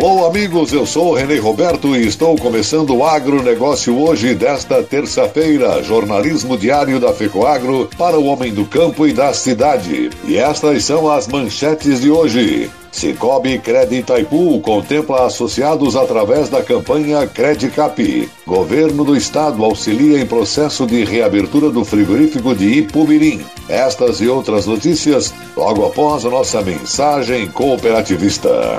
Alô, amigos, eu sou o Renê Roberto e estou começando o agronegócio hoje, desta terça-feira. Jornalismo diário da FECOAGro para o homem do campo e da cidade. E estas são as manchetes de hoje. Cicobi Cred Itaipu contempla associados através da campanha Credicap. Governo do Estado auxilia em processo de reabertura do frigorífico de Ipumirim. Estas e outras notícias logo após a nossa mensagem cooperativista.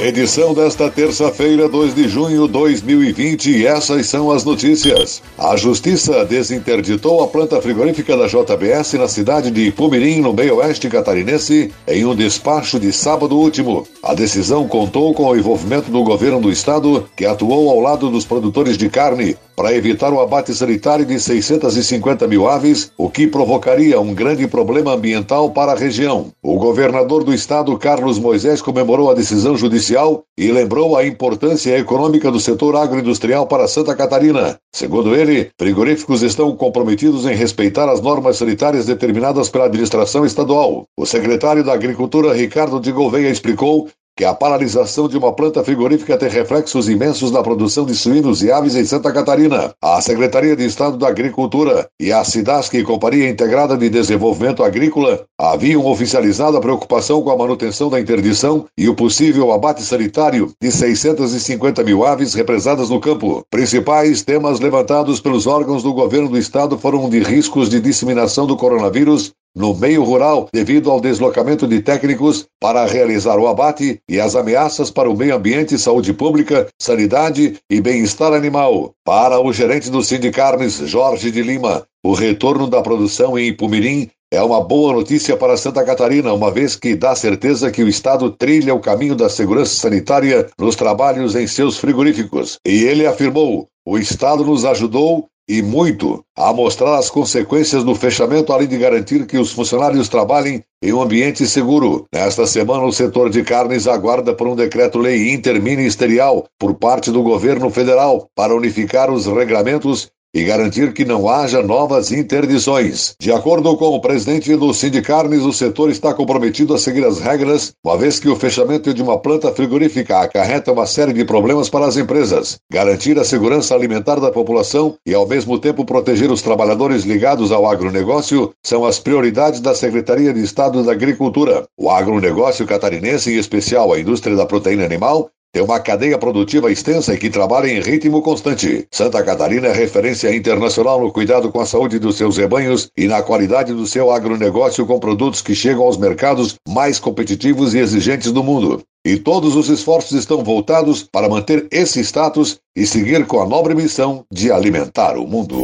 Edição desta terça-feira, 2 de junho de 2020, e essas são as notícias. A Justiça desinterditou a planta frigorífica da JBS na cidade de Pumirim, no meio-oeste catarinense, em um despacho de sábado último. A decisão contou com o envolvimento do governo do estado, que atuou ao lado dos produtores de carne, para evitar o abate sanitário de 650 mil aves, o que provocaria um grande problema ambiental para a região. O governador do estado, Carlos Moisés, comemorou a decisão judicial e lembrou a importância econômica do setor agroindustrial para Santa Catarina. Segundo ele, frigoríficos estão comprometidos em respeitar as normas sanitárias determinadas pela administração estadual. O secretário da Agricultura, Ricardo de Gouveia, explicou que a paralisação de uma planta frigorífica tem reflexos imensos na produção de suínos e aves em Santa Catarina. A Secretaria de Estado da Agricultura e a SIDASC, Companhia Integrada de Desenvolvimento Agrícola, haviam oficializado a preocupação com a manutenção da interdição e o possível abate sanitário de 650 mil aves represadas no campo. Principais temas levantados pelos órgãos do governo do estado foram de riscos de disseminação do coronavírus no meio rural devido ao deslocamento de técnicos para realizar o abate e as ameaças para o meio ambiente, saúde pública, sanidade e bem-estar animal. Para o gerente do Sindicarnes, Jorge de Lima, o retorno da produção em Ipumirim é uma boa notícia para Santa Catarina, uma vez que dá certeza que o Estado trilha o caminho da segurança sanitária nos trabalhos em seus frigoríficos. E ele afirmou: o Estado nos ajudou e muito a mostrar as consequências do fechamento, além de garantir que os funcionários trabalhem em um ambiente seguro. Nesta semana, o setor de carnes aguarda por um decreto-lei interministerial por parte do governo federal para unificar os regulamentos e garantir que não haja novas interdições. De acordo com o presidente do Sindicarnes, o setor está comprometido a seguir as regras, uma vez que o fechamento de uma planta frigorífica acarreta uma série de problemas para as empresas. Garantir a segurança alimentar da população e, ao mesmo tempo, proteger os trabalhadores ligados ao agronegócio são as prioridades da Secretaria de Estado da Agricultura. O agronegócio catarinense, em especial a indústria da proteína animal, tem uma cadeia produtiva extensa e que trabalha em ritmo constante. Santa Catarina é referência internacional no cuidado com a saúde dos seus rebanhos e na qualidade do seu agronegócio com produtos que chegam aos mercados mais competitivos e exigentes do mundo. E todos os esforços estão voltados para manter esse status e seguir com a nobre missão de alimentar o mundo.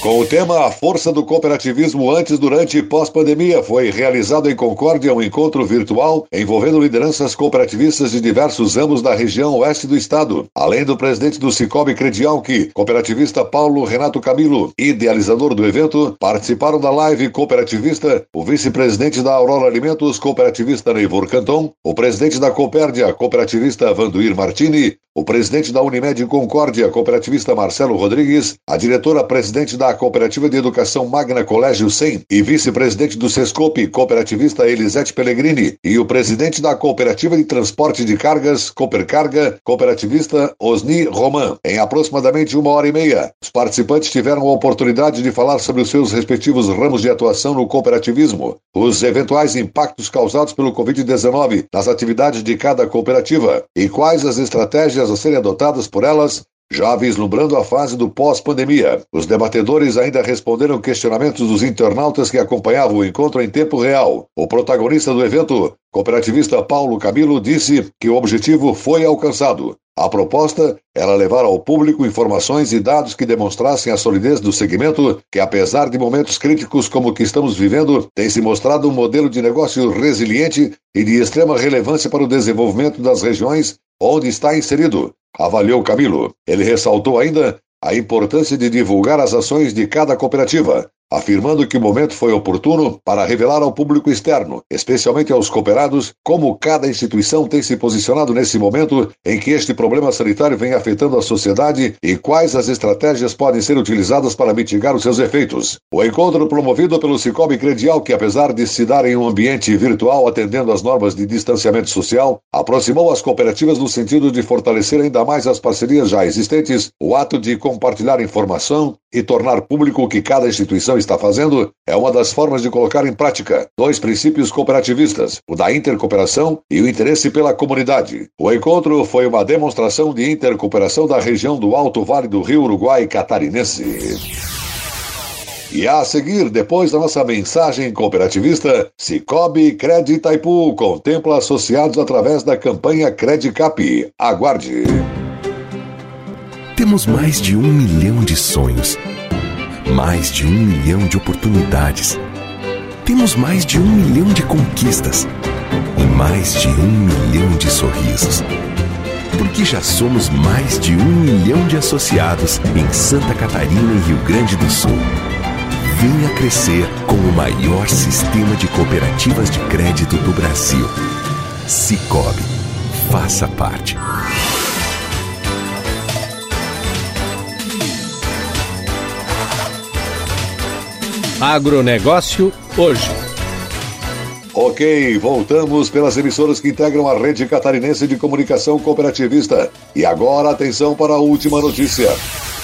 Com o tema A Força do Cooperativismo antes, durante e pós-pandemia, foi realizado em Concórdia um encontro virtual envolvendo lideranças cooperativistas de diversos ramos da região oeste do estado. Além do presidente do Cicobi Credialc, cooperativista Paulo Renato Camilo, idealizador do evento, participaram da live cooperativista o vice-presidente da Aurora Alimentos, cooperativista Neivor Canton, o presidente da Copérdia, cooperativista Vanduir Martini, o presidente da Unimed Concórdia, cooperativista Marcelo Rodrigues, a diretora-presidente da Cooperativa de Educação Magna Colégio 100 e vice-presidente do Sescope, cooperativista Elisete Pellegrini, e o presidente da Cooperativa de Transporte de Cargas, Coopercarga, cooperativista Osni Roman. Em aproximadamente uma hora e meia, os participantes tiveram a oportunidade de falar sobre os seus respectivos ramos de atuação no cooperativismo, os eventuais impactos causados pelo Covid-19 nas atividades de cada cooperativa e quais as estratégias a serem adotadas por elas já vislumbrando a fase do pós-pandemia. Os debatedores ainda responderam questionamentos dos internautas que acompanhavam o encontro em tempo real. O protagonista do evento, cooperativista Paulo Camilo, disse que o objetivo foi alcançado. A proposta era levar ao público informações e dados que demonstrassem a solidez do segmento, que apesar de momentos críticos como o que estamos vivendo, tem se mostrado um modelo de negócio resiliente e de extrema relevância para o desenvolvimento das regiões onde está inserido, avaliou Camilo. Ele ressaltou ainda a importância de divulgar as ações de cada cooperativa, afirmando que o momento foi oportuno para revelar ao público externo, especialmente aos cooperados, como cada instituição tem se posicionado nesse momento em que este problema sanitário vem afetando a sociedade e quais as estratégias podem ser utilizadas para mitigar os seus efeitos. O encontro promovido pelo Cicobi Credial, que apesar de se dar em um ambiente virtual atendendo às normas de distanciamento social, aproximou as cooperativas no sentido de fortalecer ainda mais as parcerias já existentes, o ato de compartilhar informação e tornar público o que cada instituição está fazendo é uma das formas de colocar em prática dois princípios cooperativistas, o da intercooperação e o interesse pela comunidade. O encontro foi uma demonstração de intercooperação da região do Alto Vale do Rio Uruguai Catarinense. E a seguir, depois da nossa mensagem cooperativista, Cicobi Cred Itaipu contempla associados através da campanha Credicap. Aguarde. Temos mais de um milhão de sonhos mais de um milhão de oportunidades. Temos mais de um milhão de conquistas e mais de um milhão de sorrisos. Porque já somos mais de um milhão de associados em Santa Catarina e Rio Grande do Sul. Venha crescer com o maior sistema de cooperativas de crédito do Brasil. Cicobi. Faça parte. Agronegócio hoje. Ok, voltamos pelas emissoras que integram a rede catarinense de comunicação cooperativista. E agora atenção para a última notícia.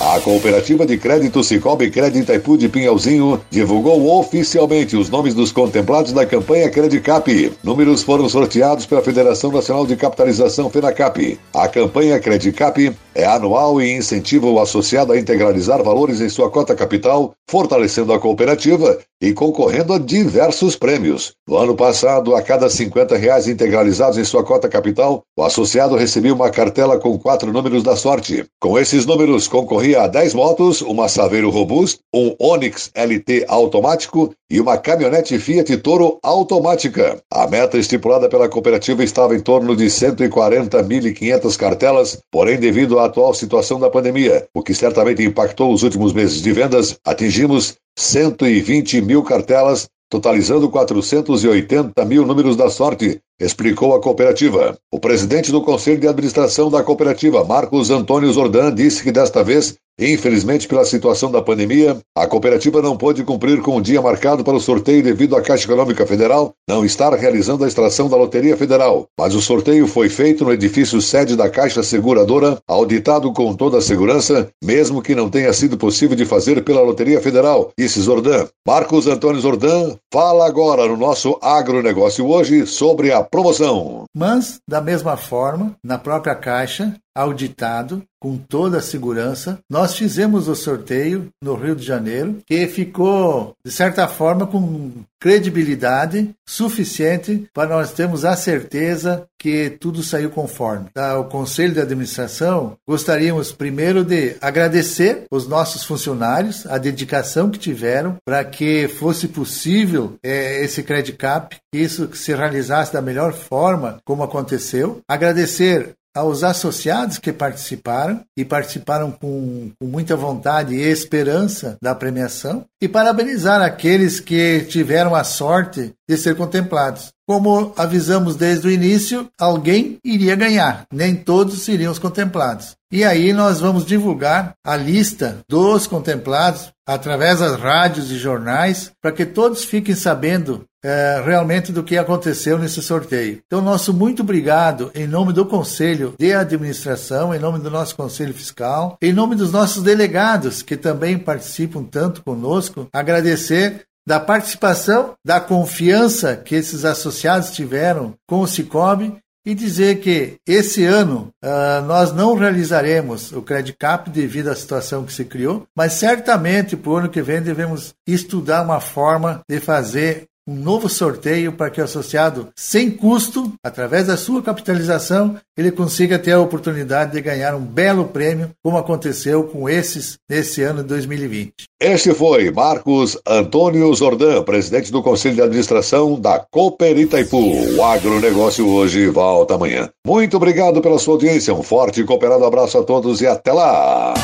A Cooperativa de Crédito Cicobi Crédito Itaipu de Pinhalzinho divulgou oficialmente os nomes dos contemplados da campanha Credicap. Números foram sorteados pela Federação Nacional de Capitalização FENACAP. A campanha Credicap é anual e incentiva o associado a integralizar valores em sua cota capital, fortalecendo a cooperativa e concorrendo a diversos prêmios. No ano passado, a cada 50 reais integralizados em sua cota capital, o associado recebia uma cartela com quatro números da sorte. Com esses números, concorria a 10 motos, uma Saveiro Robust, um Onix LT automático e uma caminhonete Fiat Toro automática. A meta estipulada pela cooperativa estava em torno de 140.500 cartelas, porém, devido à atual situação da pandemia, o que certamente impactou os últimos meses de vendas, atingimos 120 mil cartelas, totalizando 480 mil números da sorte, explicou a cooperativa. O presidente do Conselho de Administração da cooperativa, Marcos Antônio Zordan, disse que desta vez Infelizmente, pela situação da pandemia, a cooperativa não pôde cumprir com o dia marcado para o sorteio devido à Caixa Econômica Federal não estar realizando a extração da Loteria Federal. Mas o sorteio foi feito no edifício sede da Caixa Seguradora, auditado com toda a segurança, mesmo que não tenha sido possível de fazer pela Loteria Federal, disse Zordan. Marcos Antônio Zordan fala agora no nosso agronegócio hoje sobre a promoção. Mas, da mesma forma, na própria Caixa, auditado com toda a segurança. Nós fizemos o sorteio no Rio de Janeiro, que ficou, de certa forma, com credibilidade suficiente para nós termos a certeza que tudo saiu conforme. Tá, o Conselho de Administração gostaríamos primeiro de agradecer os nossos funcionários, a dedicação que tiveram para que fosse possível é, esse Credit Cap, que isso se realizasse da melhor forma como aconteceu. Agradecer aos associados que participaram e participaram com, com, muita vontade e esperança da premiação e parabenizar aqueles que tiveram a sorte de ser contemplados. Como avisamos desde o início, alguém iria ganhar, nem todos seriam os contemplados. E aí nós vamos divulgar a lista dos contemplados através das rádios e jornais para que todos fiquem sabendo é, realmente do que aconteceu nesse sorteio. Então, nosso muito obrigado em nome do Conselho de Administração, em nome do nosso Conselho Fiscal, em nome dos nossos delegados que também participam tanto conosco, agradecer da participação, da confiança que esses associados tiveram com o Cicobi e dizer que esse ano uh, nós não realizaremos o Credit Cap devido à situação que se criou, mas certamente para o ano que vem devemos estudar uma forma de fazer um novo sorteio para que o associado, sem custo, através da sua capitalização, ele consiga ter a oportunidade de ganhar um belo prêmio, como aconteceu com esses nesse ano de 2020. Este foi Marcos Antônio Zordan, presidente do Conselho de Administração da Cooper Itaipu. O agronegócio hoje volta amanhã. Muito obrigado pela sua audiência, um forte e cooperado abraço a todos e até lá!